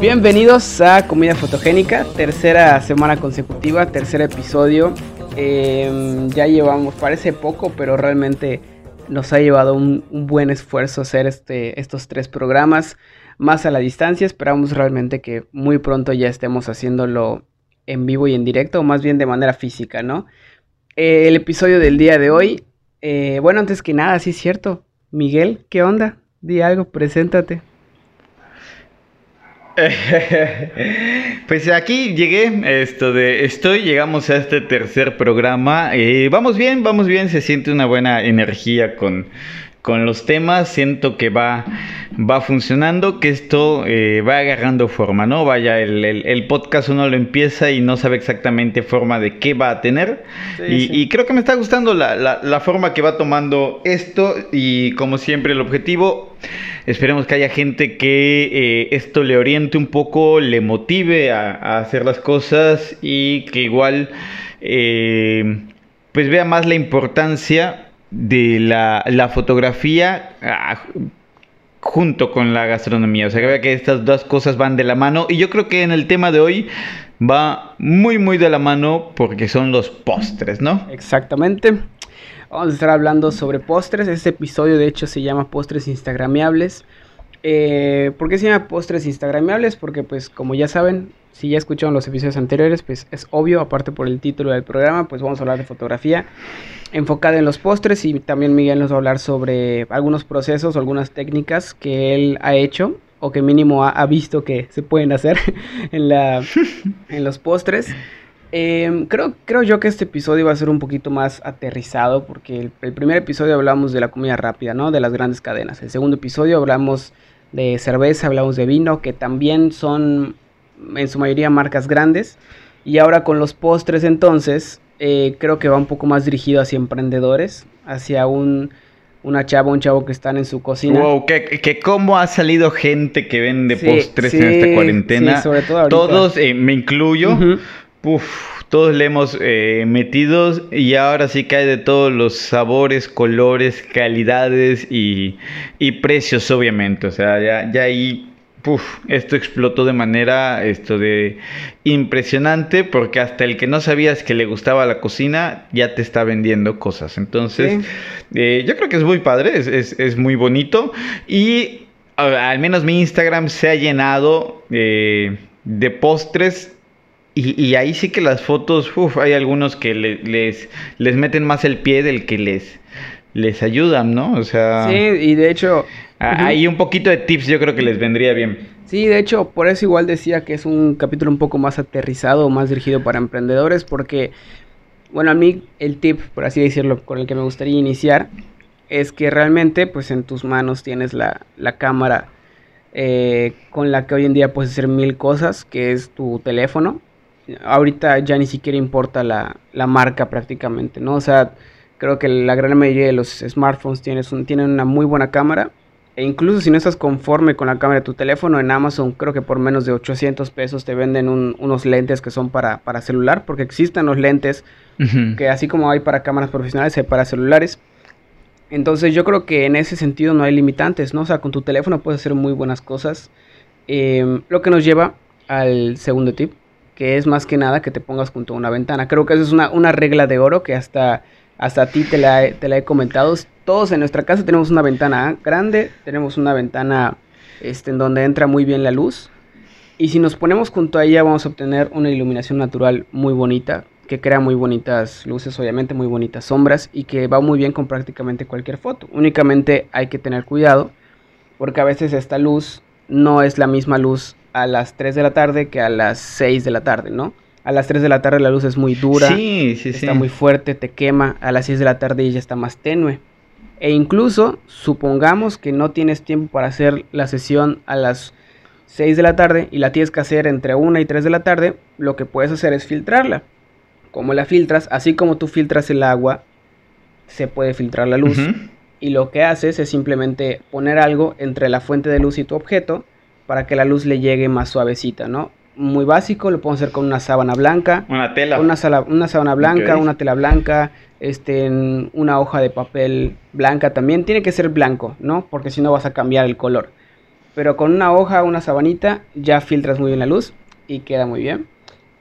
Bienvenidos a Comida Fotogénica, tercera semana consecutiva, tercer episodio. Em, ya llevamos, parece poco, pero realmente nos ha llevado un, buen esfuerzo hacer este, estos tres programas más a la distancia. Esperamos realmente que muy pronto ya estemos haciéndolo en vivo y en directo, o más bien de manera física, ¿no? El episodio del día de hoy, eh, bueno, antes que nada, sí es cierto. Miguel, ¿qué onda? Di algo, preséntate. pues aquí llegué, esto de estoy, llegamos a este tercer programa. Eh, vamos bien, vamos bien, se siente una buena energía con, con los temas, siento que va, va funcionando, que esto eh, va agarrando forma, ¿no? Vaya, el, podcast uno lo empieza y no sabe exactamente forma de qué va a tener. y, creo que me está gustando la, forma que va tomando esto y como siempre el objetivo, esperemos que haya gente que eh, esto le oriente un poco, le motive a, hacer las cosas y que igual... Eh, pues vea más la importancia de la, fotografía ah, junto con la gastronomía. O sea, que que estas dos cosas van de la mano. Y yo creo que en el tema de hoy va muy, muy de la mano porque son los postres, ¿no? Exactamente. Vamos a estar hablando sobre postres. Este episodio, de hecho, se llama Postres Instagramiables. Eh, ¿Por qué se llama Postres Instagramiables? Porque, pues, como ya saben, si ya escucharon los episodios anteriores, pues es obvio, aparte por el título del programa, pues vamos a hablar de fotografía enfocada en los postres y también Miguel nos va a hablar sobre algunos procesos o algunas técnicas que él ha hecho o que mínimo ha, visto que se pueden hacer en, la, en los postres. Em, creo, creo yo que este episodio va a ser un poquito más aterrizado porque el, primer episodio hablamos de la comida rápida, ¿no? De las grandes cadenas. El segundo episodio hablamos de cerveza, hablamos de vino, que también son en su mayoría marcas grandes. Y ahora con los postres entonces, eh, creo que va un poco más dirigido hacia emprendedores, hacia un, una chava, un chavo que están en su cocina. Wow, que, que cómo ha salido gente que vende postres en esta cuarentena. sobre todo Todos, eh, me incluyo, todos le hemos eh, metido y ahora sí cae de todos los sabores, colores, calidades y, y precios, obviamente. O sea, ya, ya ahí esto explotó de manera esto de impresionante porque hasta el que no sabías que le gustaba la cocina ya te está vendiendo cosas. Entonces, eh, yo creo que es muy padre, es, muy bonito y al menos mi Instagram se ha llenado eh, de postres y, ahí sí que las fotos, hay algunos que les, les meten más el pie del que les, les ayudan, ¿no? O sea... Sí, y de hecho Ahí un poquito de tips yo creo que les vendría bien. Sí, de hecho, por eso igual decía que es un capítulo un poco más aterrizado, más dirigido para emprendedores, porque, bueno, a mí el tip, por así decirlo, con el que me gustaría iniciar, es que realmente, pues en tus manos tienes la, cámara eh, con la que hoy en día puedes hacer mil cosas, que es tu teléfono. Ahorita ya ni siquiera importa la, la marca prácticamente, ¿no? O sea, creo que la gran mayoría de los smartphones un, tienen una muy buena cámara e incluso si no estás conforme con la cámara de tu teléfono, en Amazon creo que por menos de 800 pesos te venden unos lentes que son para, para, celular, porque existen los lentes que así como hay para cámaras profesionales, hay para celulares. Entonces yo creo que en ese sentido no hay limitantes, ¿no? O sea, con tu teléfono puedes hacer muy buenas cosas. Em, lo que nos lleva al segundo tip, que es más que nada que te pongas junto a una ventana. Creo que esa es una, una regla de oro que hasta hasta a ti te la, he comentado. Todos en nuestra casa tenemos una ventana grande, tenemos una ventana este, en donde entra muy bien la luz. Y si nos ponemos junto a ella vamos a obtener una iluminación natural muy bonita, que crea muy bonitas luces, obviamente muy bonitas sombras y que va muy bien con prácticamente cualquier foto. Únicamente hay que tener cuidado porque a veces esta luz no es la misma luz a las 3 de la tarde que a las 6 de la tarde, ¿no? A las 3 de la tarde la luz es muy dura, está muy fuerte, te quema. A las 6 de la tarde ya está más tenue. E incluso, supongamos que no tienes tiempo para hacer la sesión a las 6 de la tarde y la tienes que hacer entre 1 y 3 de la tarde, lo que puedes hacer es filtrarla. Como la filtras, así como tú filtras el agua, se puede filtrar la luz. Y lo que haces es simplemente poner algo entre la fuente de luz y tu objeto para que la luz le llegue más suavecita, ¿no? Muy básico, lo podemos hacer con una sábana blanca. Una tela. Una, sala, una sábana blanca, una tela blanca, este, una hoja de papel blanca también. Tiene que ser blanco, ¿no? Porque si no vas a cambiar el color. Pero con una hoja, una sabanita, ya filtras muy bien la luz y queda muy bien.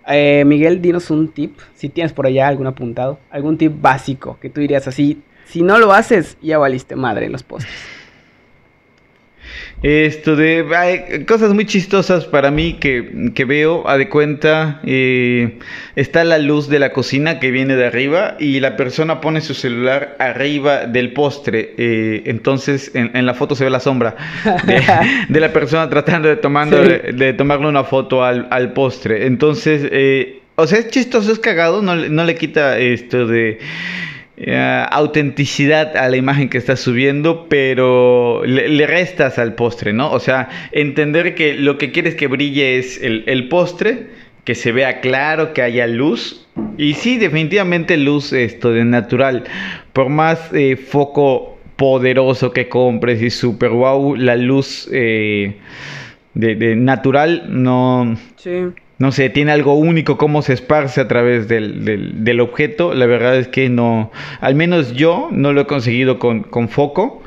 Eh, Miguel, dinos un tip, si tienes por allá algún apuntado, algún tip básico que tú dirías así, si no lo haces, ya valiste madre en los postres. Esto de hay cosas muy chistosas para mí que, que veo, a de cuenta, eh, está la luz de la cocina que viene de arriba y la persona pone su celular arriba del postre. eh, entonces en, en la foto se ve la sombra de, de la persona tratando de, tomando, Sí. de, de tomarle una foto al, al postre. Entonces, eh, o sea, es chistoso, es cagado, no, no le quita esto de eh, autenticidad a la imagen que estás subiendo, pero le, le restas al postre, ¿no? O sea, entender que lo que quieres que brille es el, el postre, que se vea claro, que haya luz. Y sí, definitivamente luz esto de natural. Por más eh, foco poderoso que compres y super wow, la luz eh, de, de natural no, Sí. No sé, tiene algo único, cómo se esparce a través del, del- del objeto. La verdad es que no, al menos yo no lo he conseguido con, con foco.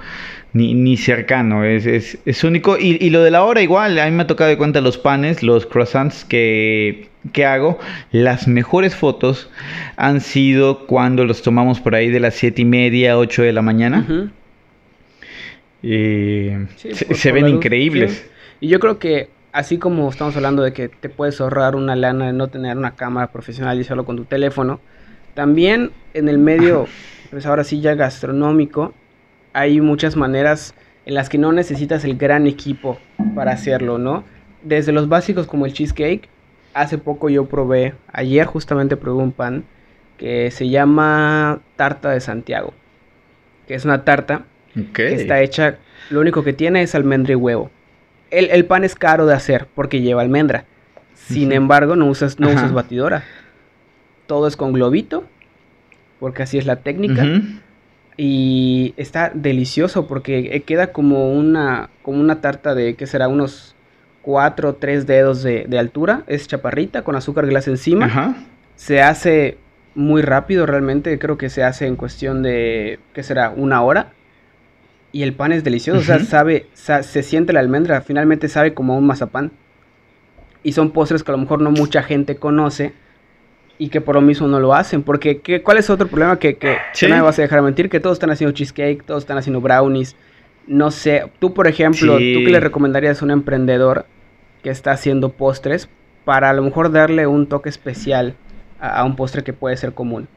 Ni, ni cercano, es, es, es único. Y, y lo de la hora igual, a mí me ha tocado de cuenta los panes, los croissants que, que hago. Las mejores fotos han sido cuando los tomamos por ahí de las siete y media, 8 de la mañana. Eh, Sí, se, por- se por ven la increíbles. Y yo creo que así como estamos hablando de que te puedes ahorrar una lana de no tener una cámara profesional y hacerlo con tu teléfono, también en el medio, pues ahora sí ya gastronómico, hay muchas maneras en las que no necesitas el gran equipo para hacerlo, ¿no? Desde los básicos como el cheesecake, hace poco yo probé, ayer justamente probé un pan que se llama tarta de Santiago, que es una tarta que está hecha, lo único que tiene es almendra y huevo. El, el pan es caro de hacer porque lleva almendra. Sin embargo, no usas, no usas batidora. Todo es con globito, porque así es la técnica. Y está delicioso porque eh, queda como una, como una tarta de, ¿qué será? Unos 4 o 3 dedos de, de altura. Es chaparrita con azúcar glass encima Ajá. se hace muy rápido realmente, creo que se hace en cuestión de, ¿qué será? Una hora. Y el pan es delicioso, o sea, sabe, sa- se siente la almendra, finalmente sabe como un mazapán. Y son postres que a lo mejor no mucha gente conoce y que por lo mismo no lo hacen. Porque, ¿qué, ¿cuál es otro problema? Que, que, no me vas a dejar mentir, que todos están haciendo cheesecake, todos están haciendo brownies. No sé, tú por ejemplo, Sí. ¿tú qué le recomendarías a un emprendedor que está haciendo postres para a lo mejor darle un toque especial a, a un postre que puede ser común?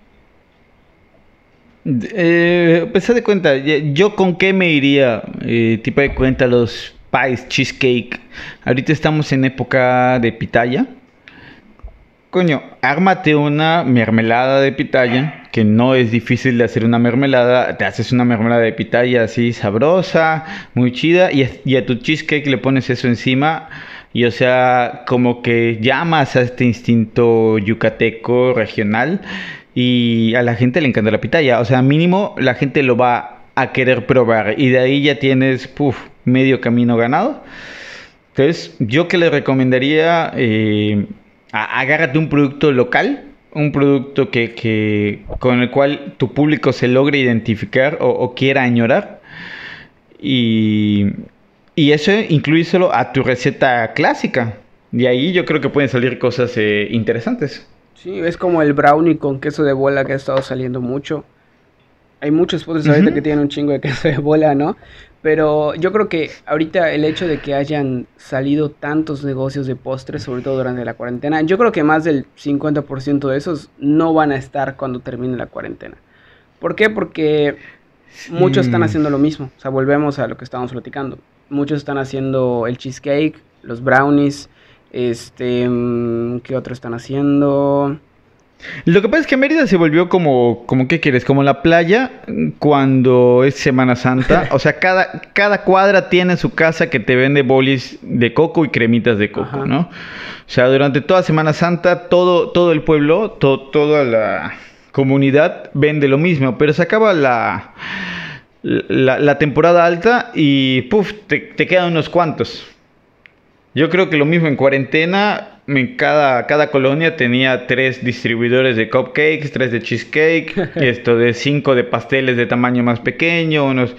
Eh, pues de cuenta, yo con qué me iría, eh, tipo de cuenta, los pies, cheesecake. Ahorita estamos en época de pitaya. Coño, ármate una mermelada de pitaya, que no es difícil de hacer una mermelada. Te haces una mermelada de pitaya así sabrosa, muy chida, y, y a tu cheesecake le pones eso encima. Y o sea, como que llamas a este instinto yucateco regional y a la gente le encanta la pitaya. O sea, mínimo la gente lo va a querer probar y de ahí ya tienes puf, medio camino ganado. Entonces, yo que le recomendaría, eh, agárrate un producto local, un producto que, que- con el cual tu público se logre identificar o, o quiera añorar. Y, y eso incluíselo a tu receta clásica. De ahí yo creo que pueden salir cosas eh, interesantes. Sí, es como el brownie con queso de bola que ha estado saliendo mucho. Hay muchos postres ahorita que tienen un chingo de queso de bola, ¿no? Pero yo creo que ahorita el hecho de que hayan salido tantos negocios de postres, sobre todo durante la cuarentena, yo creo que más del 50% de esos no van a estar cuando termine la cuarentena. ¿Por qué? Porque muchos están Mm. haciendo lo mismo. O sea, volvemos a lo que estábamos platicando. Muchos están haciendo el cheesecake, los brownies, este, mm, ¿qué otro están haciendo? Lo que pasa es que Mérida se volvió como, como ¿qué quieres? Como la playa cuando es Semana Santa. O sea, cada, cada cuadra tiene su casa que te vende bolis de coco y cremitas de coco, Ajá. ¿no? O sea, durante toda Semana Santa todo, todo el pueblo, to- toda la comunidad vende lo mismo, pero se acaba la, la, la temporada alta y puf, te, te quedan unos cuantos. Yo creo que lo mismo en cuarentena, en cada, cada colonia tenía tres distribuidores de cupcakes, tres de cheesecake, esto de cinco de pasteles de tamaño más pequeño, unos,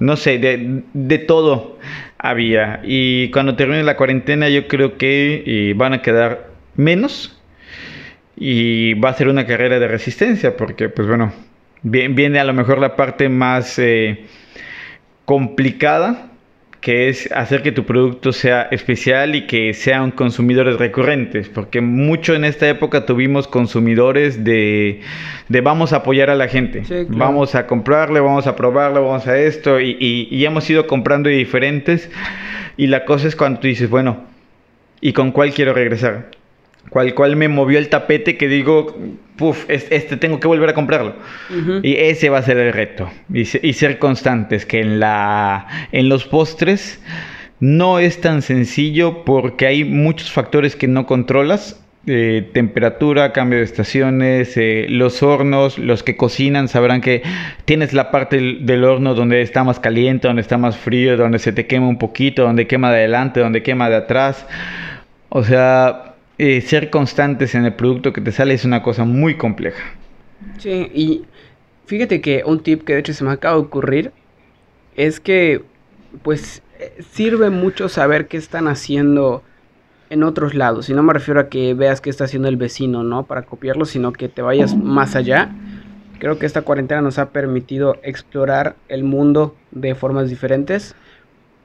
no sé, de, de todo había. Y cuando termine la cuarentena yo creo que eh, van a quedar menos y va a ser una carrera de resistencia porque pues bueno, viene a lo mejor la parte más eh, complicada que es hacer que tu producto sea especial y que sean consumidores recurrentes, porque mucho en esta época tuvimos consumidores de, de vamos a apoyar a la gente, vamos a comprarle, vamos a probarle, vamos a esto, y, y, hemos ido comprando diferentes, y la cosa es cuando tú dices, bueno, ¿y con cuál quiero regresar? Cual cual me movió el tapete que digo, puff, este tengo que volver a comprarlo. Y ese va a ser el reto. Y, ser constantes, que en, la, en los postres no es tan sencillo porque hay muchos factores que no controlas. Eh, temperatura, cambio de estaciones, eh, los hornos, los que cocinan sabrán que tienes la parte del, del, horno donde está más caliente, donde está más frío, donde se te quema un poquito, donde quema de adelante, donde quema de atrás. O sea, eh, ser constantes en el producto que te sale es una cosa muy compleja. Sí, y fíjate que un tip que de hecho se me acaba de ocurrir es que pues eh, sirve mucho saber qué están haciendo en otros lados. Y no me refiero a que veas qué está haciendo el vecino, ¿no? Para copiarlo, sino que te vayas más allá. Creo que esta cuarentena nos ha permitido explorar el mundo de formas diferentes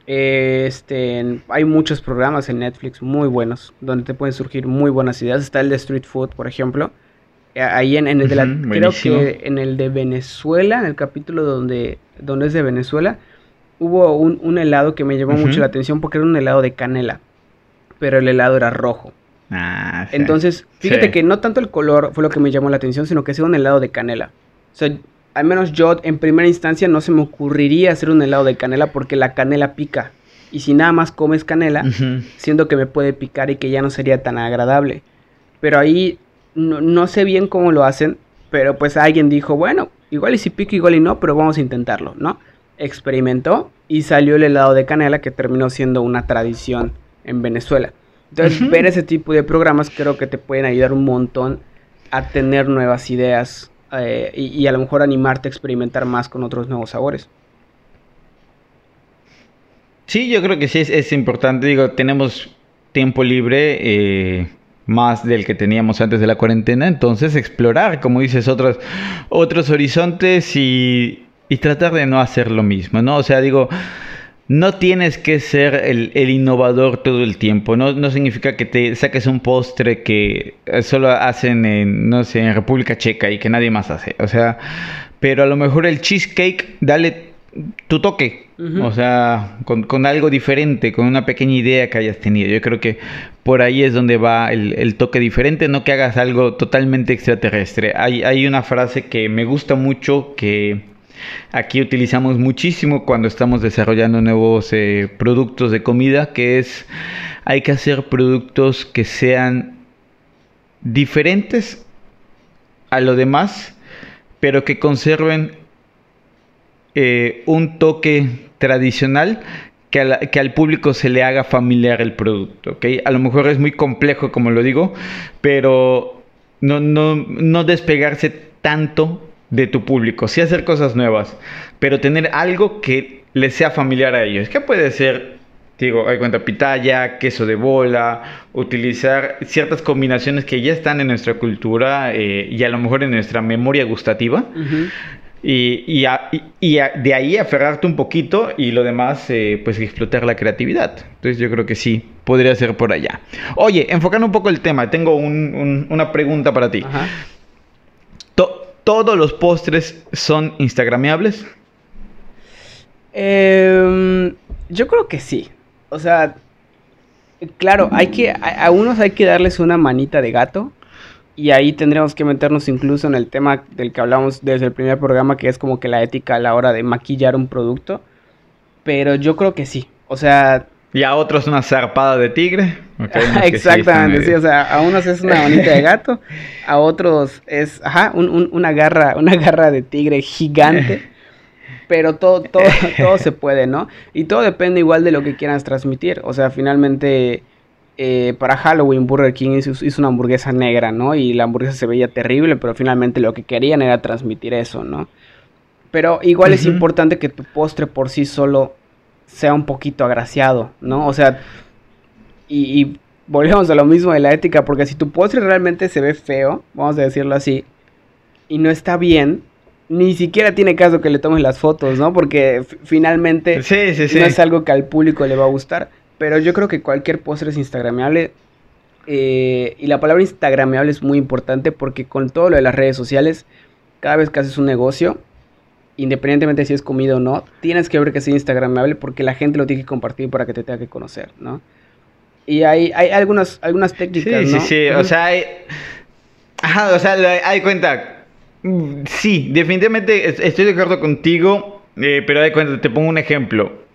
este, hay muchos programas en Netflix muy buenos, donde te pueden surgir muy buenas ideas. Está el de Street Food, por ejemplo. Eh, ahí en, el de la, creo que en el de Venezuela, en el capítulo donde, donde es de Venezuela, hubo un, helado que me llamó mucho la atención porque era un helado de canela, pero el helado era rojo. Ah, Entonces, fíjate que no tanto el color fue lo que me llamó la atención, sino que sea un helado de canela. O sea, al menos yo en primera instancia no se me ocurriría hacer un helado de canela porque la canela pica. Y si nada más comes canela, siento que me puede picar y que ya no sería tan agradable. Pero ahí no, sé bien cómo lo hacen, pero pues alguien dijo, bueno, igual y si pica, igual y no, pero vamos a intentarlo, ¿no? Experimentó y salió el helado de canela que terminó siendo una tradición en Venezuela. Entonces, ver ese tipo de programas creo que te pueden ayudar un montón a tener nuevas ideas eh, y, a lo mejor animarte a experimentar más con otros nuevos sabores. Sí, yo creo que sí es, importante. Digo, tenemos tiempo libre, eh, más del que teníamos antes de la cuarentena, entonces explorar, como dices, otros, otros horizontes y, y tratar de no hacer lo mismo, ¿no? O sea, digo, no tienes que ser el, innovador todo el tiempo. No, no, significa que te saques un postre que solo hacen en, no sé, en República Checa y que nadie más hace. O sea, pero a lo mejor el cheesecake, dale tu toque. O sea, con, algo diferente, con una pequeña idea que hayas tenido. Yo creo que por ahí es donde va el, el toque diferente, no que hagas algo totalmente extraterrestre. Hay, hay una frase que me gusta mucho que Aquí utilizamos muchísimo cuando estamos desarrollando nuevos eh, productos de comida, que es hay que hacer productos que sean diferentes a lo demás, pero que conserven eh, un toque tradicional que, al público se le haga familiar el producto. A lo mejor es muy complejo, como lo digo, pero no, no, no despegarse tanto de tu público, sí hacer cosas nuevas, pero tener algo que les sea familiar a ellos. ¿Qué puede ser? Digo, hay cuenta pitaya, queso de bola, utilizar ciertas combinaciones que ya están en nuestra cultura eh, y a lo mejor en nuestra memoria gustativa. Y, y, de ahí aferrarte un poquito y lo demás, eh, pues explotar la creatividad. Entonces yo creo que sí, podría ser por allá. Oye, enfocando un poco el tema, tengo una pregunta para ti. Ajá ¿Todos los postres son instagrameables? Em, yo creo que sí. O sea, claro, hay que, a, unos hay que darles una manita de gato. Y ahí tendríamos que meternos incluso en el tema del que hablamos desde el primer programa, que es como que la ética a la hora de maquillar un producto. Pero yo creo que sí. O sea, y a otros una zarpada de tigre. Exactamente, sí, o sea, a unos es una manita de gato, a otros es, ajá, una garra, una garra de tigre gigante. Pero todo, todo, todo se puede, ¿no? Y todo depende igual de lo que quieras transmitir. O sea, finalmente eh, para Halloween Burger King hizo, una hamburguesa negra, ¿no? Y la hamburguesa se veía terrible, pero finalmente lo que querían era transmitir eso, ¿no? Pero igual es importante que tu postre por sí solo sea un poquito agraciado, ¿no? O sea, y, y volvemos a lo mismo de la ética, porque si tu postre realmente se ve feo, vamos a decirlo así, y no está bien, ni siquiera tiene caso que le tomes las fotos, ¿no? Porque finalmente no es algo que al público le va a gustar. Pero yo creo que cualquier postre es instagramable. Eh, y la palabra instagramable es muy importante porque con todo lo de las redes sociales, cada vez que haces un negocio, independientemente si es comida o no, tienes que ver que sea instagramable porque la gente lo tiene que compartir para que te tenga que conocer, ¿no? Y hay, hay algunas, algunas técnicas, sí, ¿no? Sí, sí, o sea, hay... Ajá, o sea, hay cuenta. Sí, definitivamente estoy de acuerdo contigo, eh, pero hay cuenta, te pongo un ejemplo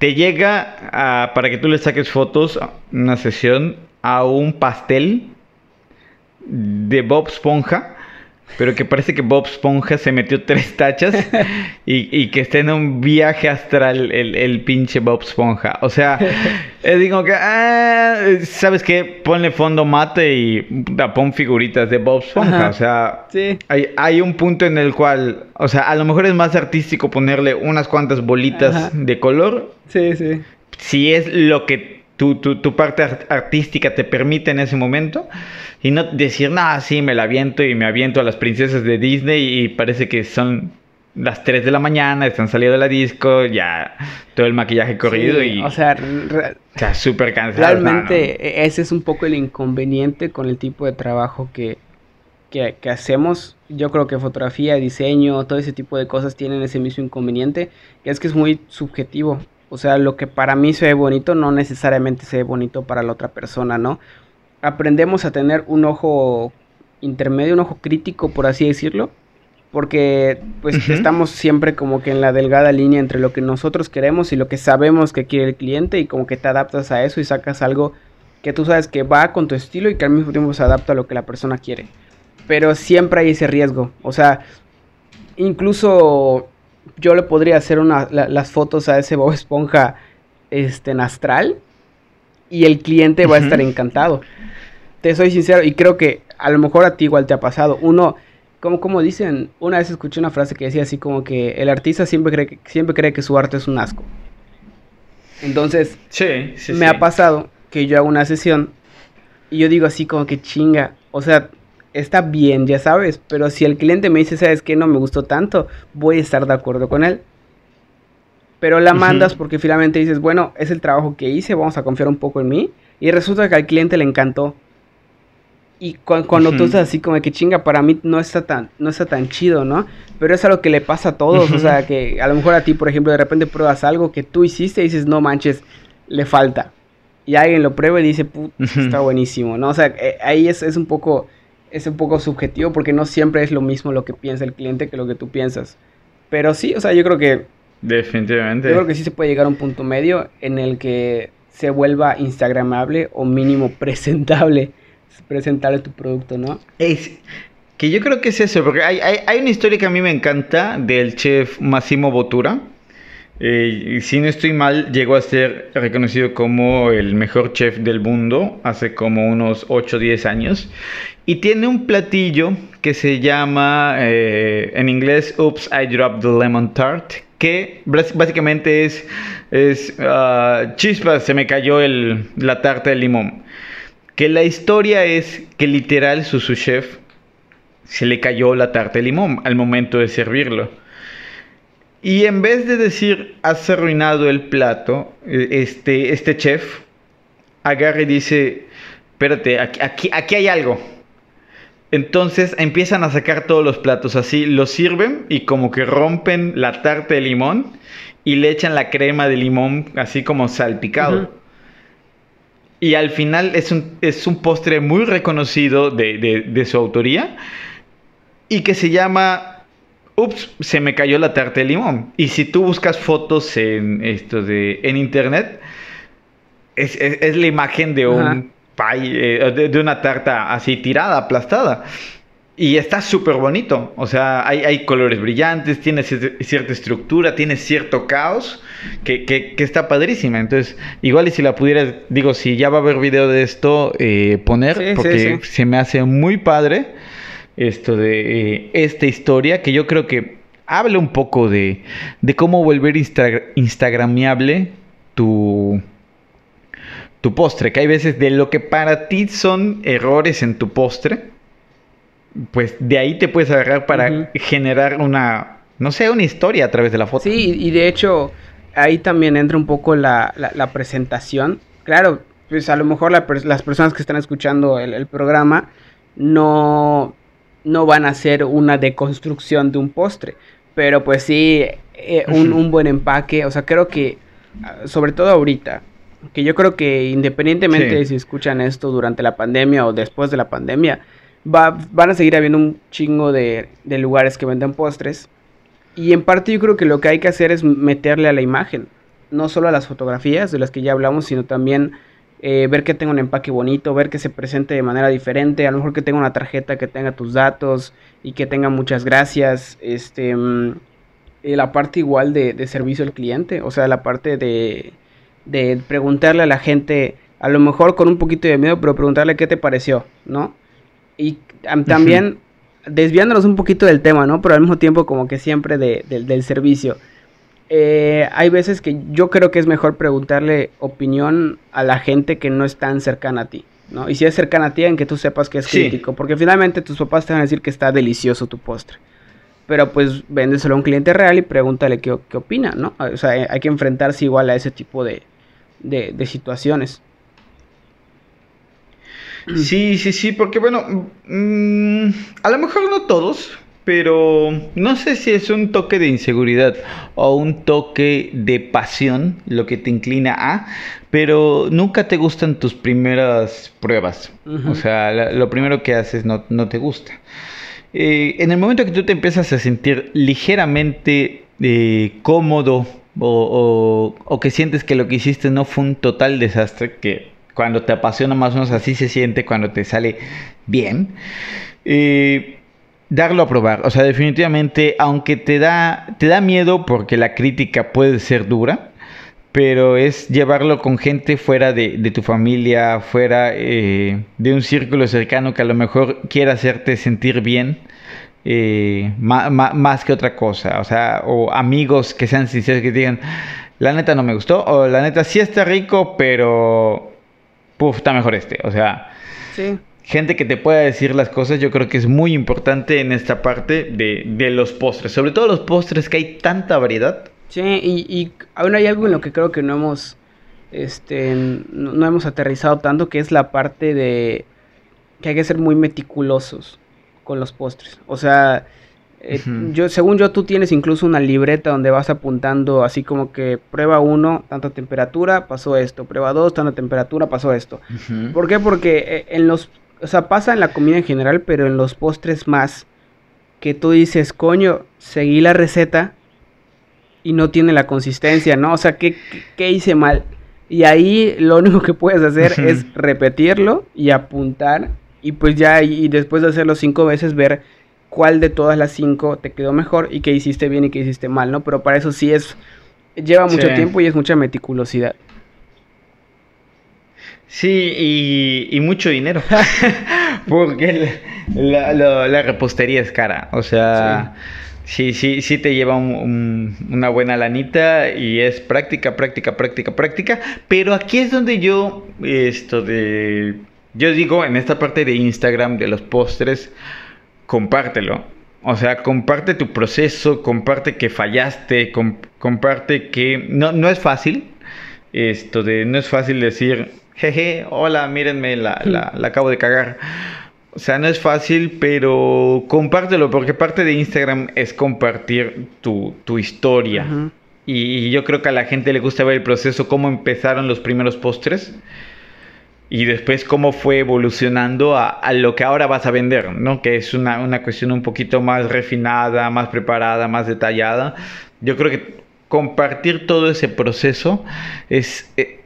te llega para que tú le saques fotos, una sesión, a un pastel de Bob Esponja pero que parece que Bob Esponja se metió tres tachas y, que está en un viaje astral el, pinche Bob Esponja. O sea, digo que, ah, ¿sabes qué? Ponle fondo mate y pon figuritas de Bob Esponja. O sea, hay, hay, un punto en el cual, o sea, a lo mejor es más artístico ponerle unas cuantas bolitas de color. Sí, sí. Si es lo que tu, tu, parte artística te permite en ese momento y no decir, nada, sí, me la aviento y me aviento a las princesas de Disney y parece que son las 3 de la mañana, están saliendo de la disco, ya todo el maquillaje corrido y... O sea, súper cansado. Realmente e, ese es un poco el inconveniente con el tipo de trabajo que, que, que, hacemos. Yo creo que fotografía, diseño, todo ese tipo de cosas tienen ese mismo inconveniente, que es que es muy subjetivo. O sea, lo que para mí se ve bonito no necesariamente se ve bonito para la otra persona, ¿no? Aprendemos a tener un ojo intermedio, un ojo crítico, por así decirlo, porque pues estamos siempre como que en la delgada línea entre lo que nosotros queremos y lo que sabemos que quiere el cliente y como que te adaptas a eso y sacas algo que tú sabes que va con tu estilo y que al mismo tiempo se adapta a lo que la persona quiere. Pero siempre hay ese riesgo, o sea, incluso yo le podría hacer una, las fotos a ese Bob Esponja este, en astral y el cliente va a estar encantado. Te soy sincero y creo que a lo mejor a ti igual te ha pasado. Uno, como, como dicen, una vez escuché una frase que decía así como que el artista siempre cree que, siempre cree que su arte es un asco. Entonces, sí, me ha pasado que yo hago una sesión y yo digo así como que chinga, o sea, está bien, ya sabes, pero si el cliente me dice, ¿sabes qué? No me gustó tanto, voy a estar de acuerdo con él. Pero la mandas porque finalmente dices, bueno, es el trabajo que hice, vamos a confiar un poco en mí. Y resulta que al cliente le encantó. Y cuando tú estás así como que chinga, para mí no está tan, no está tan chido, ¿no? Pero es algo que le pasa a todos. O sea, que a lo mejor a ti, por ejemplo, de repente pruebas algo que tú hiciste y dices, no manches, le falta. Y alguien lo prueba y dice, está buenísimo, ¿no? O sea, eh, ahí es, es un poco es un poco subjetivo porque no siempre es lo mismo lo que piensa el cliente que lo que tú piensas. Pero sí, o sea, yo creo que... Definitivamente. Yo creo que sí se puede llegar a un punto medio en el que se vuelva instagramable o mínimo presentable, presentable tu producto, ¿no? Es que yo creo que es eso, porque hay, hay, hay una historia que a mí me encanta del chef Massimo Bottura eh, si no estoy mal, llegó a ser reconocido como el mejor chef del mundo hace como unos 8 o 10 años. Y tiene un platillo que se llama eh, en inglés Oops, I dropped the lemon tart. Que básicamente es, es uh, chispas, se me cayó el, la tarta de limón. Que la historia es que literal su, su chef se le cayó la tarta de limón al momento de servirlo. Y en vez de decir, has arruinado el plato, e, este, este chef agarra y dice, espérate, aquí, aquí, hay algo. Entonces empiezan a sacar todos los platos así, los sirven y como que rompen la tarta de limón y le echan la crema de limón así como salpicado. Y al final es un, es un postre muy reconocido de, de su autoría y que se llama ups, se me cayó la tarta de limón. Y si tú buscas fotos en esto de en internet, es, la imagen de un eh, de, una tarta así tirada, aplastada. y está súper bonito. O sea, hay, hay, colores brillantes, tiene cierta estructura, tiene cierto caos que, que, está padrísima. Entonces, igual y si la pudieras, digo, si ya va a haber video de esto, eh, poner, porque se me hace muy padre esto de eh, esta historia, que yo creo que habla un poco de, de cómo volver instagramiable tu, tu postre. Que hay veces de lo que para ti son errores en tu postre pues de ahí te puedes agarrar para generar una, no sé, una historia a través de la foto. Sí, y de hecho ahí también entra un poco la, la, presentación. Claro, pues a lo mejor las personas que están escuchando el, programa no, no van a hacer una deconstrucción de un postre, pero pues sí, eh, un, un, buen empaque, o sea, creo que, ah, sobre todo ahorita, que yo creo que independientemente de si escuchan esto durante la pandemia o después de la pandemia, va, van a seguir habiendo un chingo de, lugares que venden postres. Y en parte yo creo que lo que hay que hacer es meterle a la imagen. No solo a las fotografías de las que ya hablamos, sino también eh, ver que tenga un empaque bonito, ver que se presente de manera diferente, a lo mejor que tenga una tarjeta que tenga tus datos y que tenga muchas gracias. Este, mm, la parte igual de, de, servicio al cliente, o sea, la parte de, de preguntarle a la gente, a lo mejor con un poquito de miedo, pero preguntarle qué te pareció, ¿no? Y también desviándonos un poquito del tema, ¿no? Pero al mismo tiempo como que siempre del servicio. Eh, hay veces que yo creo que es mejor preguntarle opinión a la gente que no es tan cercana a ti, ¿no? Y si es cercana a ti, en que tú sepas que es crítico, porque finalmente tus papás te van a decir que está delicioso tu postre. Pero pues véndeselo a un cliente real y pregúntale qué, qué opina, ¿no? O sea, hay que enfrentarse igual a ese tipo de, de situaciones. Sí, sí, sí, porque bueno, mm, a lo mejor no todos, pero no sé si es un toque de inseguridad o un toque de pasión lo que te inclina a, pero nunca te gustan tus primeras pruebas. O sea, lo primero que haces no, te gusta. Eh, en el momento que tú te empiezas a sentir ligeramente eh, cómodo o, o, que sientes que lo que hiciste no fue un total desastre, que cuando te apasiona más o menos así se siente cuando te sale bien. Eh, darlo a probar. O sea, definitivamente, aunque te da, te da miedo porque la crítica puede ser dura, pero es llevarlo con gente fuera de, tu familia, fuera eh, de un círculo cercano que a lo mejor quiera hacerte sentir bien. Eh, más que otra cosa, o sea, o amigos que sean sinceros que digan, la neta no me gustó, o la neta sí está rico, pero puf, está mejor este. O sea, gente que te pueda decir las cosas, yo creo que es muy importante en esta parte de, los postres. Sobre todo los postres que hay tanta variedad. Sí, y, y aún hay algo en lo que creo que no hemos, este, no, hemos aterrizado tanto, que es la parte de que hay que ser muy meticulosos con los postres. O sea, eh, yo, según yo, tú tienes incluso una libreta donde vas apuntando así como que prueba 1, tanta temperatura, pasó esto, prueba 2, tanta temperatura, pasó esto. ¿Por qué? Porque eh, en los, o sea, pasa en la comida en general, pero en los postres más, que tú dices, coño, seguí la receta y no tiene la consistencia, ¿no? O sea, ¿qué, qué, hice mal? Y ahí lo único que puedes hacer es repetirlo y apuntar y pues ya, y después de hacerlo cinco veces ver cuál de todas las cinco te quedó mejor y qué hiciste bien y qué hiciste mal, ¿no? Pero para eso sí es, lleva mucho tiempo y es mucha meticulosidad. Sí, y, mucho dinero. Porque la, repostería es cara. O sea, sí, sí, sí, te lleva una buena lanita y es práctica, práctica, práctica, práctica. Pero aquí es donde yo, esto de... Yo digo, en esta parte de Instagram, de los postres, compártelo. O sea, comparte tu proceso, comparte que fallaste, comparte que no, no es fácil. Esto de no es fácil decir, jeje, hola, mírenme, la, la, la, acabo de cagar. O sea, no es fácil, pero compártelo, porque parte de Instagram es compartir tu, tu historia. y, yo creo que a la gente le gusta ver el proceso, cómo empezaron los primeros postres y después cómo fue evolucionando a, lo que ahora vas a vender, ¿no? Que es una, una, cuestión un poquito más refinada, más preparada, más detallada. Yo creo que compartir todo ese proceso es, eh,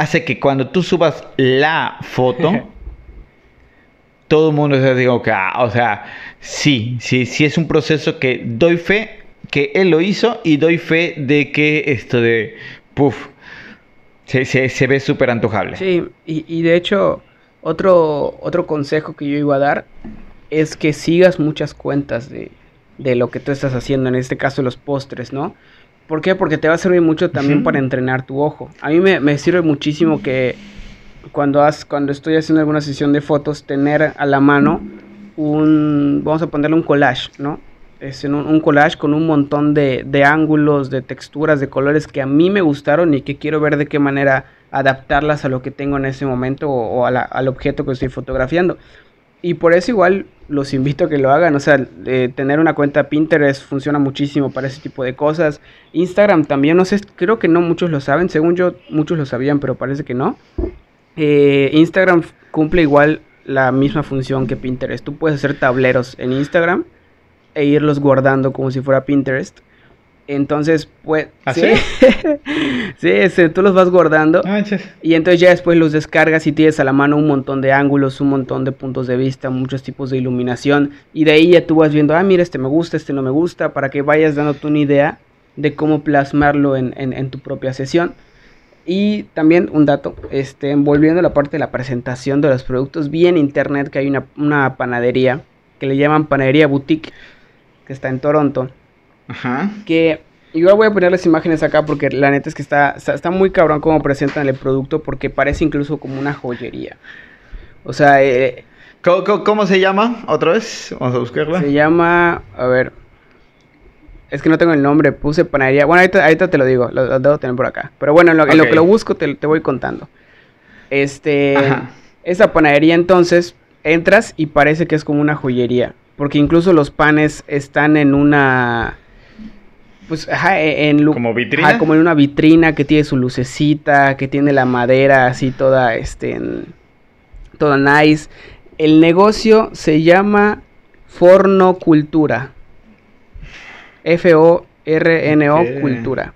hace que cuando tú subas la foto, todo el mundo se que, ah, o sea, sí, sí, sí es un proceso que doy fe que él lo hizo y doy fe de que esto de, puff, se, se, ve súper antojable. Sí, y, y, de hecho, otro, otro consejo que yo iba a dar es que sigas muchas cuentas de, de lo que tú estás haciendo, en este caso los postres, ¿no? ¿Por qué? Porque te va a servir mucho también para entrenar tu ojo. A mí me, me sirve muchísimo que cuando, has, cuando estoy haciendo alguna sesión de fotos, tener a la mano un, vamos a ponerle un collage, ¿no? Es un, un collage con un montón de, de, ángulos, de texturas, de colores que a mí me gustaron y que quiero ver de qué manera adaptarlas a lo que tengo en ese momento o, a la, al objeto que estoy fotografiando. Y por eso igual los invito a que lo hagan. O sea, tener una cuenta Pinterest funciona muchísimo para ese tipo de cosas. Instagram también, no sé, creo que no muchos lo saben. Según yo, muchos lo sabían, pero parece que no. Eh, Instagram cumple igual la misma función que Pinterest. Tú puedes hacer tableros en Instagram e irlos guardando como si fuera Pinterest. Entonces, pues. ¿Ah, sí, sí, este, tú los vas guardando. Ah, y entonces ya después los descargas y tienes a la mano un montón de ángulos, un montón de puntos de vista, muchos tipos de iluminación. Y de ahí ya tú vas viendo, ah, mira, este me gusta, este no me gusta, para que vayas dándote una idea de cómo plasmarlo en, en, tu propia sesión. Y también un dato, este, volviendo a la parte de la presentación de los productos, vi en internet que hay una, una panadería que le llaman Panadería Boutique, que está en Toronto Ajá. Que igual voy a poner las imágenes acá porque la neta es que está, está, muy cabrón cómo presentan el producto porque parece incluso como una joyería. O sea, eh, ¿Cómo, se llama? ¿Otra vez? Vamos a buscarla. Se llama, a ver, es que no tengo el nombre, puse panadería. Bueno, ahorita, te lo digo, lo, debo tener por acá. Pero bueno, en lo, que lo busco te, te, voy contando. Este, esa panadería entonces, entras y parece que es como una joyería. Porque incluso los panes están en una pues, ajá, e, en como vitrina. como en una vitrina que tiene su lucecita, que tiene la madera así toda, este, toda nice. El negocio se llama Forno Cultura. F-O-R-N-O Cultura.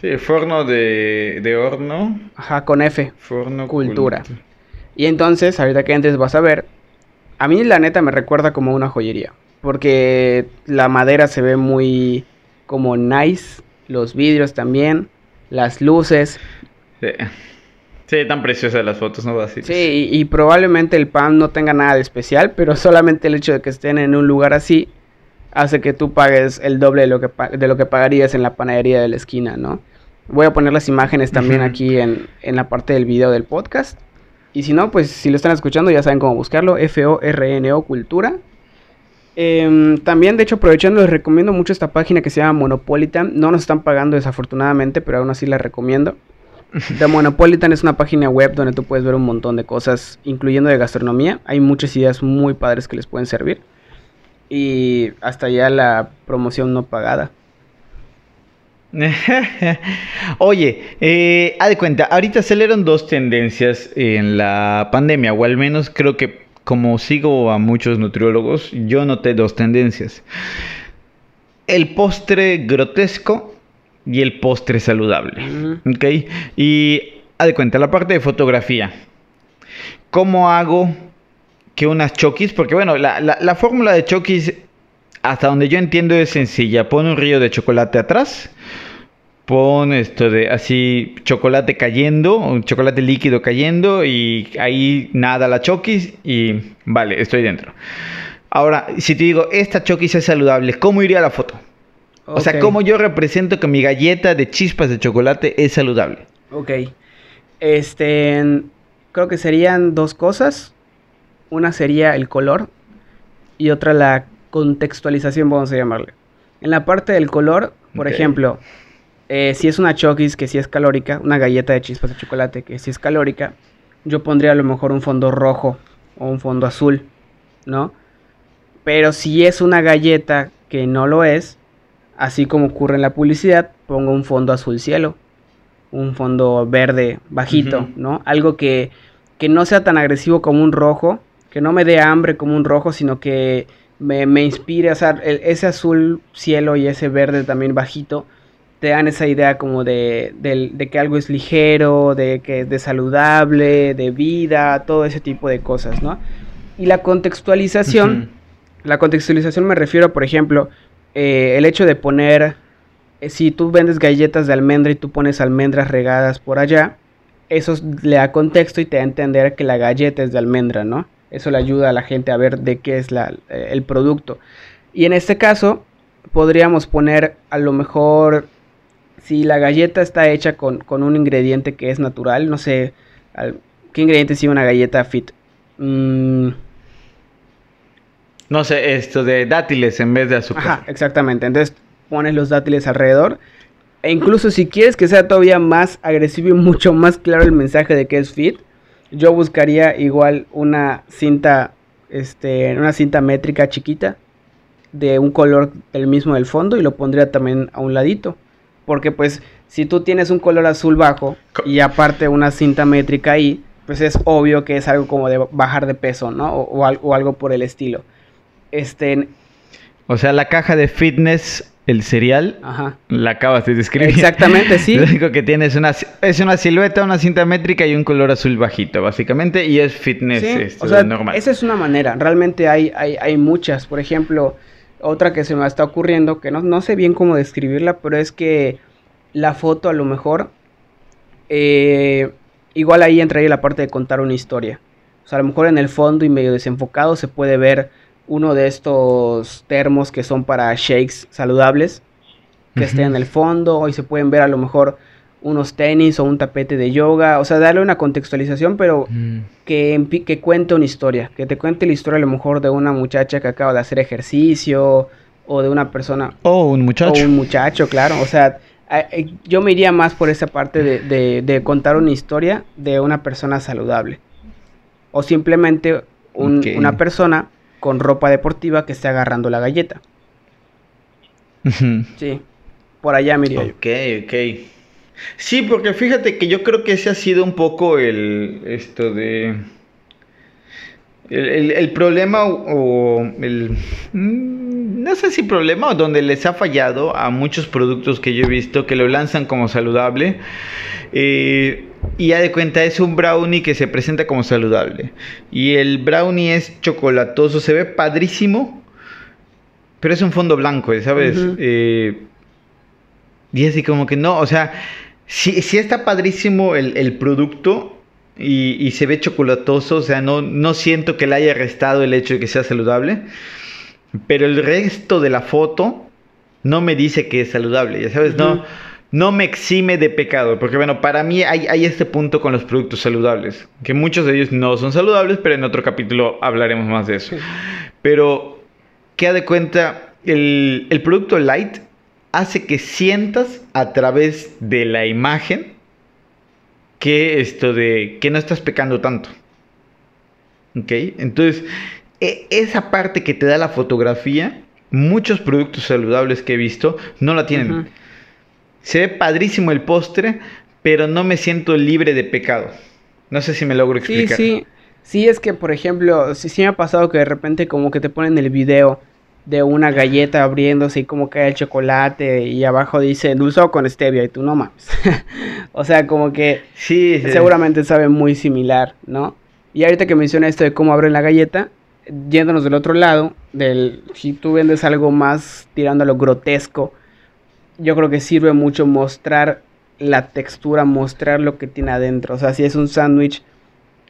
Sí, forno de, de, horno. Ajá, con F. Forno Cultura. Y entonces, ahorita que entres vas a ver. A mí la neta me recuerda como una joyería porque la madera se ve muy como nice, los vidrios también, las luces. Sí. Sí, tan preciosas las fotos, ¿no? Así. Sí, y, probablemente el pan no tenga nada de especial, pero solamente el hecho de que estén en un lugar así hace que tú pagues el doble de lo que, de lo que pagarías en la panadería de la esquina, ¿no? Voy a poner las imágenes también aquí en, en la parte del video del podcast. Y si no, pues si lo están escuchando ya saben cómo buscarlo. F-O-R-N-O Cultura. Em, también, de hecho, aprovechando, les recomiendo mucho esta página que se llama Monopolitan. No nos están pagando desafortunadamente, pero aún así la recomiendo. The Monopolitan es una página web donde tú puedes ver un montón de cosas, incluyendo de gastronomía. Hay muchas ideas muy padres que les pueden servir. Y hasta ya la promoción no pagada. Oye, eh, haz de cuenta, ahorita salieron dos tendencias en la pandemia, o al menos creo que como sigo a muchos nutriólogos, yo noté dos tendencias. El postre grotesco y el postre saludable. ¿Ok? Y haz de cuenta, la parte de fotografía. ¿Cómo hago que unas chokis? Porque bueno, la, la fórmula de chokis, hasta donde yo entiendo, es sencilla. Pon un río de chocolate atrás pon esto de así chocolate cayendo, un chocolate líquido cayendo y ahí nada la choquis y vale, estoy dentro. Ahora, si te digo, esta choquis es saludable, ¿cómo iría la foto? O sea, ¿cómo yo represento que mi galleta de chispas de chocolate es saludable? Ok. Este, creo que serían dos cosas. Una sería el color y otra la contextualización, vamos a llamarle. En la parte del color, por ejemplo, eh, si es una chokis que sí es calórica, una galleta de chispas de chocolate que sí es calórica, yo pondría a lo mejor un fondo rojo o un fondo azul, ¿no? Pero si es una galleta que no lo es, así como ocurre en la publicidad, pongo un fondo azul cielo, un fondo verde bajito, ¿no? Algo que, que, no sea tan agresivo como un rojo, que no me dé hambre como un rojo, sino que me, me inspire, o sea, ese azul cielo y ese verde también bajito, te dan esa idea como de, de, que algo es ligero, de que de saludable, de vida, todo ese tipo de cosas, ¿no? Y la contextualización, la contextualización me refiero, por ejemplo, eh, el hecho de poner, eh, si tú vendes galletas de almendra y tú pones almendras regadas por allá, eso le da contexto y te da a entender que la galleta es de almendra, ¿no? Eso le ayuda a la gente a ver de qué es la, eh, el producto. Y en este caso, podríamos poner a lo mejor si la galleta está hecha con, un ingrediente que es natural, no sé, ¿qué ingrediente sigue una galleta fit? Mm. No sé, esto de dátiles en vez de azúcar. Ajá, exactamente. Entonces pones los dátiles alrededor. E incluso si quieres que sea todavía más agresivo y mucho más claro el mensaje de que es fit, yo buscaría igual una cinta, este, una cinta métrica chiquita de un color el mismo del fondo y lo pondría también a un ladito. Porque pues si tú tienes un color azul bajo y aparte una cinta métrica ahí, pues es obvio que es algo como de bajar de peso, ¿no? O, algo por el estilo. Este... O sea, la caja de fitness, el cereal, la acabas de describir. Exactamente, sí. Lo único que tiene es una, es una silueta, una cinta métrica y un color azul bajito, básicamente, y es fitness sí, o sea, normal. Esa es una manera. Realmente hay, hay, hay muchas. Por ejemplo, otra que se me está ocurriendo, que no, no sé bien cómo describirla, pero es que la foto a lo mejor, eh, igual ahí entraría la parte de contar una historia. O sea, a lo mejor en el fondo y medio desenfocado se puede ver uno de estos termos que son para shakes saludables, que estén en el fondo, y se pueden ver a lo mejor unos tenis o un tapete de yoga, o sea, darle una contextualización, pero mm. que, que cuente una historia, que te cuente la historia a lo mejor de una muchacha que acaba de hacer ejercicio, o de una persona... O un muchacho. O un muchacho, claro, o sea, eh, yo me iría más por esa parte de, contar una historia de una persona saludable, o simplemente una persona con ropa deportiva que esté agarrando la galleta. Sí, por allá me iría Ok, ok. Sí, porque fíjate que yo creo que ese ha sido un poco el. Esto de. El, problema o, el. Mm, no sé si problema o donde les ha fallado a muchos productos que yo he visto que lo lanzan como saludable. Eh, y ya de cuenta es un brownie que se presenta como saludable. Y el brownie es chocolatoso, se ve padrísimo. Pero es un fondo blanco, ¿sabes? Eh, y así como que no, o sea, sí, sí está padrísimo el, producto y, se ve chocolatoso, o sea, no, no siento que le haya restado el hecho de que sea saludable, pero el resto de la foto no me dice que es saludable, ya sabes, no, no me exime de pecado, porque bueno, para mí hay, hay, este punto con los productos saludables, que muchos de ellos no son saludables, pero en otro capítulo hablaremos más de eso. Pero, queda de cuenta, el, el producto light hace que sientas a través de la imagen que esto de que no estás pecando tanto. ¿Ok? Entonces, e, esa parte que te da la fotografía, muchos productos saludables que he visto no la tienen. Se ve padrísimo el postre, pero no me siento libre de pecado. No sé si me logro explicar. Sí, sí. Sí, es que, por ejemplo, sí, sí me ha pasado que de repente como que te ponen el video de una galleta abriéndose y como cae el chocolate y abajo dice dulzado con stevia y tú no mames. o sea, como que sí, seguramente sabe muy similar, ¿no? Y ahorita que menciona esto de cómo abren la galleta, yéndonos del otro lado, del si tú vendes algo más tirando a lo grotesco, yo creo que sirve mucho mostrar la textura, mostrar lo que tiene adentro. O sea, si es un sándwich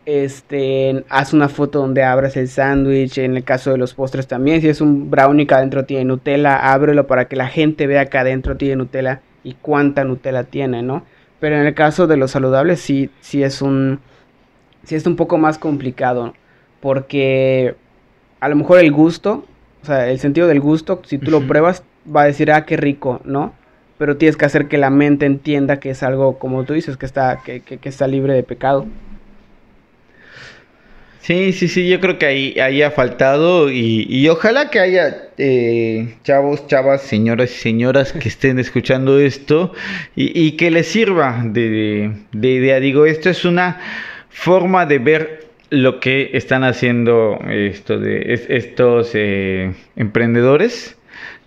este, haz una foto donde abras el sándwich, en el caso de los postres también, si es un brownie que adentro tiene Nutella, ábrelo para que la gente vea que adentro tiene Nutella y cuánta Nutella tiene, ¿no? Pero en el caso de los saludables sí, sí es un, sí es un poco más complicado, porque a lo mejor el gusto, o sea, el sentido del gusto, si tú lo pruebas, va a decir, ah, qué rico, ¿no? Pero tienes que hacer que la mente entienda que es algo, como tú dices, que está, que, que está libre de pecado. Sí, sí, sí, yo creo que ahí, ahí ha faltado y, ojalá que haya eh, chavos, chavas, señoras y señoras que estén escuchando esto y, que les sirva de, idea. Digo, esto es una forma de ver lo que están haciendo esto de, estos eh, emprendedores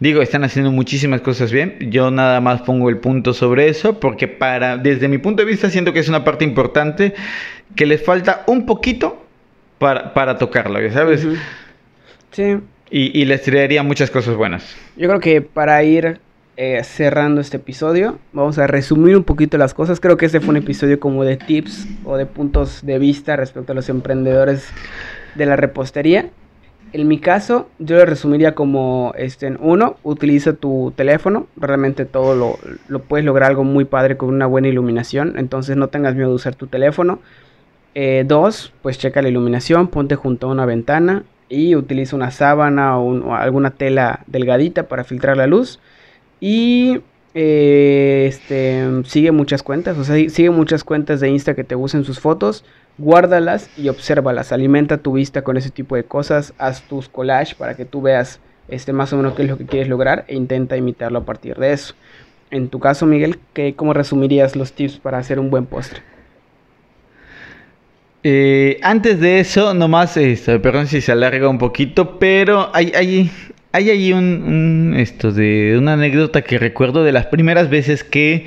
Digo, están haciendo muchísimas cosas bien. Yo nada más pongo el punto sobre eso porque para, desde mi punto de vista, siento que es una parte importante que les falta un poquito para, para tocarlo, ¿sabes? Sí. Y, y les traería muchas cosas buenas. Yo creo que para ir eh, cerrando este episodio, vamos a resumir un poquito las cosas. Creo que este fue un episodio como de tips o de puntos de vista respecto a los emprendedores de la repostería. En mi caso, yo lo resumiría como, este, uno, utiliza tu teléfono, realmente todo lo, lo puedes lograr algo muy padre con una buena iluminación, entonces no tengas miedo de usar tu teléfono. Eh, dos, pues checa la iluminación, ponte junto a una ventana y utiliza una sábana o, alguna tela delgadita para filtrar la luz. Y eh, este, sigue muchas cuentas, o sea, sigue muchas cuentas de Insta que te usen sus fotos guárdalas y obsérvalas, alimenta tu vista con ese tipo de cosas, haz tus collages para que tú veas este, más o menos qué es lo que quieres lograr e intenta imitarlo a partir de eso. En tu caso, Miguel, ¿qué, ¿cómo resumirías los tips para hacer un buen postre? Eh, antes de eso, nomás, esto, perdón si se alarga un poquito, pero hay, hay, hay ahí un, esto de una anécdota que recuerdo de las primeras veces que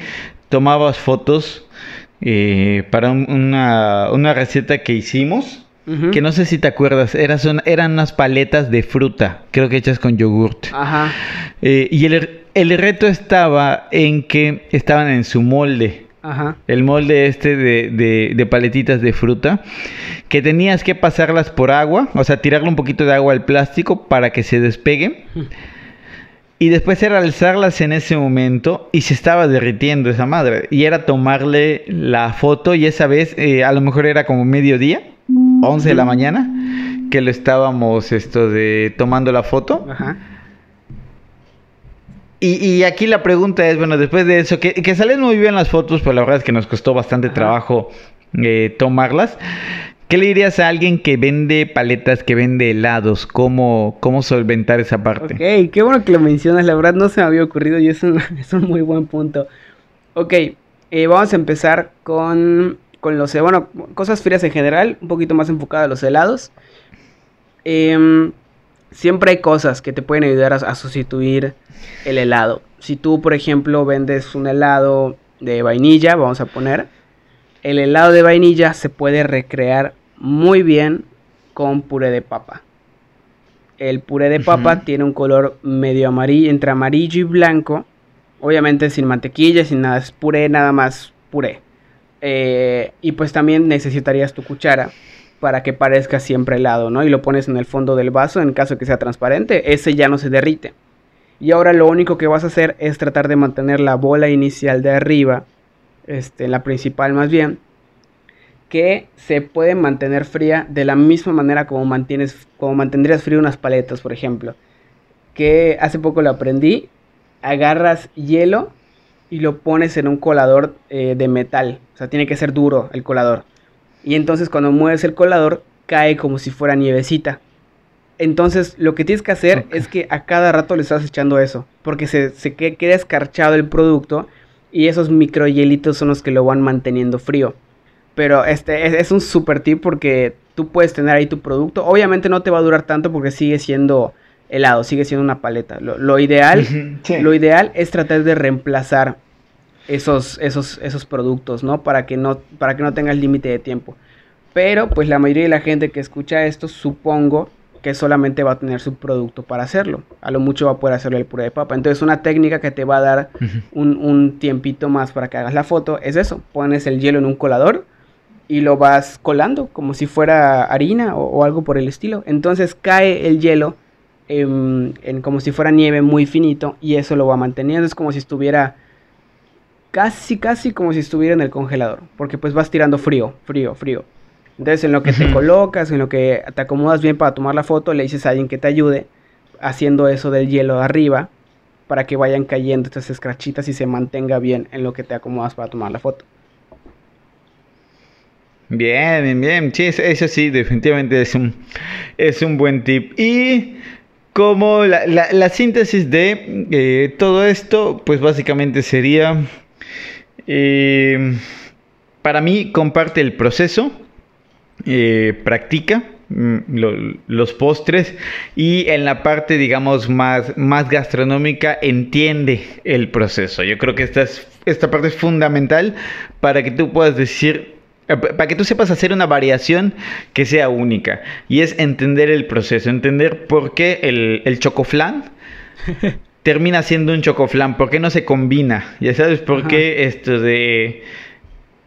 tomabas fotos eh, para una, receta que hicimos. Que no sé si te acuerdas, eran, eran unas paletas de fruta, creo que hechas con yogurt. Ajá. Eh, y el, el, reto estaba en que estaban en su molde. Ajá. El molde este de, de, de, paletitas de fruta. Que tenías que pasarlas por agua, o sea, tirarle un poquito de agua al plástico para que se despegue. Y después era alzarlas en ese momento y se estaba derritiendo esa madre. Y era tomarle la foto y esa vez eh, a lo mejor era como mediodía, 11 de la mañana, que lo estábamos esto de tomando la foto. Ajá. Y, aquí la pregunta es, bueno, después de eso, que, que salen muy bien las fotos, pero la verdad es que nos costó bastante trabajo eh, tomarlas. ¿Qué le dirías a alguien que vende paletas, que vende helados? ¿Cómo, cómo solventar esa parte? Ok, qué bueno que lo mencionas, la verdad no se me había ocurrido y es un, es un muy buen punto. Ok, eh, vamos a empezar con, con los, bueno, cosas frías en general, un poquito más enfocado a los helados. Em, siempre hay cosas que te pueden ayudar a, sustituir el helado. Si tú, por ejemplo, vendes un helado de vainilla, vamos a poner, el helado de vainilla se puede recrear muy bien con puré de papa. El puré de papa tiene un color medio amarillo, entre amarillo y blanco. Obviamente sin mantequilla, sin nada, es puré, nada más puré. Eh, y pues también necesitarías tu cuchara para que parezca siempre helado, ¿no? Y lo pones en el fondo del vaso en caso que sea transparente, ese ya no se derrite. Y ahora lo único que vas a hacer es tratar de mantener la bola inicial de arriba, este, la principal más bien, que se puede mantener fría de la misma manera como, mantienes, como mantendrías frío unas paletas, por ejemplo. Que hace poco lo aprendí. Agarras hielo y lo pones en un colador eh, de metal. O sea, tiene que ser duro el colador. Y entonces cuando mueves el colador cae como si fuera nievecita. Entonces lo que tienes que hacer es que a cada rato le estás echando eso. Porque se, se queda escarchado el producto y esos microhielitos son los que lo van manteniendo frío. Pero este es, un super tip porque tú puedes tener ahí tu producto. Obviamente no te va a durar tanto porque sigue siendo helado, sigue siendo una paleta. Lo, ideal, lo ideal es tratar de reemplazar esos, esos, esos productos, ¿no? Para que no, para que no tengas límite de tiempo. Pero pues la mayoría de la gente que escucha esto, supongo que solamente va a tener su producto para hacerlo. A lo mucho va a poder hacerlo el puré de papa. Entonces una técnica que te va a dar un, un tiempito más para que hagas la foto es eso. Pones el hielo en un colador y lo vas colando como si fuera harina o, algo por el estilo. Entonces cae el hielo en, como si fuera nieve muy finito y eso lo va manteniendo. Es como si estuviera casi, casi como si estuviera en el congelador. Porque pues vas tirando frío, frío, frío. Entonces en lo que te colocas, en lo que te acomodas bien para tomar la foto, le dices a alguien que te ayude haciendo eso del hielo arriba para que vayan cayendo estas escrachitas y se mantenga bien en lo que te acomodas para tomar la foto. Bien, bien, bien. Sí, eso sí, definitivamente es un, es un buen tip. Y como la, síntesis de eh, todo esto, pues básicamente sería, eh, para mí, comparte el proceso, eh, practica, mm, los postres y en la parte digamos más, más gastronómica entiende el proceso. Yo creo que esta, es, esta parte es fundamental para que tú puedas decir eh, para que tú sepas hacer una variación que sea única. Y es entender el proceso, entender por qué el, el chocoflan termina siendo un chocoflan, por qué no se combina. Ya sabes por qué esto de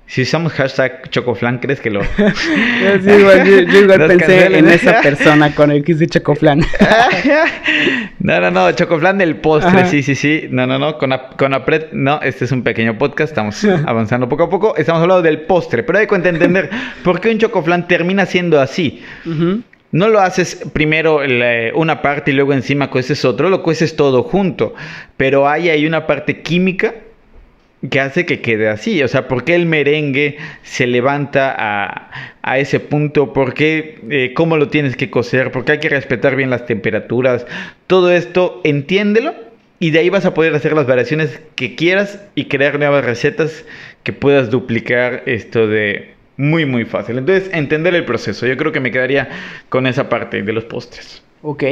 si usamos hashtag Chocoflan, ¿crees que lo...? sí, igual, yo, igual pensé en esa persona con el que dice Chocoflan. no, no, no, Chocoflan del postre, sí, sí, sí. No, no, no, con, con Apret, no, este es un pequeño podcast, estamos avanzando poco a poco. Estamos hablando del postre, pero hay cuenta entender por qué un Chocoflan termina siendo así. No lo haces primero eh, una parte y luego encima cueces otro, lo cueces todo junto. Pero hay ahí una parte química que hace que quede así. O sea, ¿por qué el merengue se levanta a, ese punto? ¿Por qué, eh, cómo lo tienes que cocer? ¿Por qué hay que respetar bien las temperaturas? Todo esto, entiéndelo y de ahí vas a poder hacer las variaciones que quieras y crear nuevas recetas que puedas duplicar esto de muy, muy fácil. Entonces, entender el proceso. Yo creo que me quedaría con esa parte de los postres. Ok,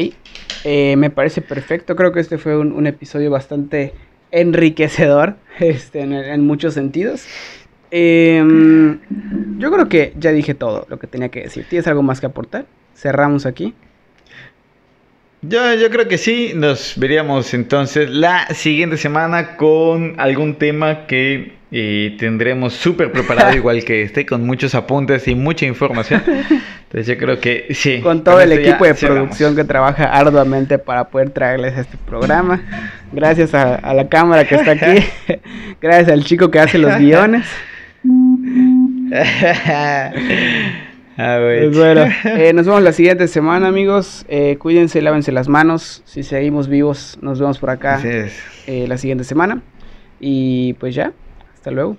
eh, me parece perfecto. Creo que este fue un episodio bastante enriquecedor este, en, muchos sentidos. Em, yo creo que ya dije todo lo que tenía que decir. ¿Tienes algo más que aportar? Cerramos aquí. Yo, yo creo que sí, nos veríamos entonces la siguiente semana con algún tema que eh, tendremos súper preparado, igual que este, con muchos apuntes y mucha información. Entonces yo creo que sí. Con todo el equipo de producción que trabaja arduamente para poder traerles este programa. Gracias a, la cámara que está aquí. Gracias al chico que hace los guiones. Ah, pues bueno, eh, nos vemos la siguiente semana, amigos. Eh, cuídense, lávense las manos. Si seguimos vivos, nos vemos por acá eh, la siguiente semana. Y pues ya, hasta luego.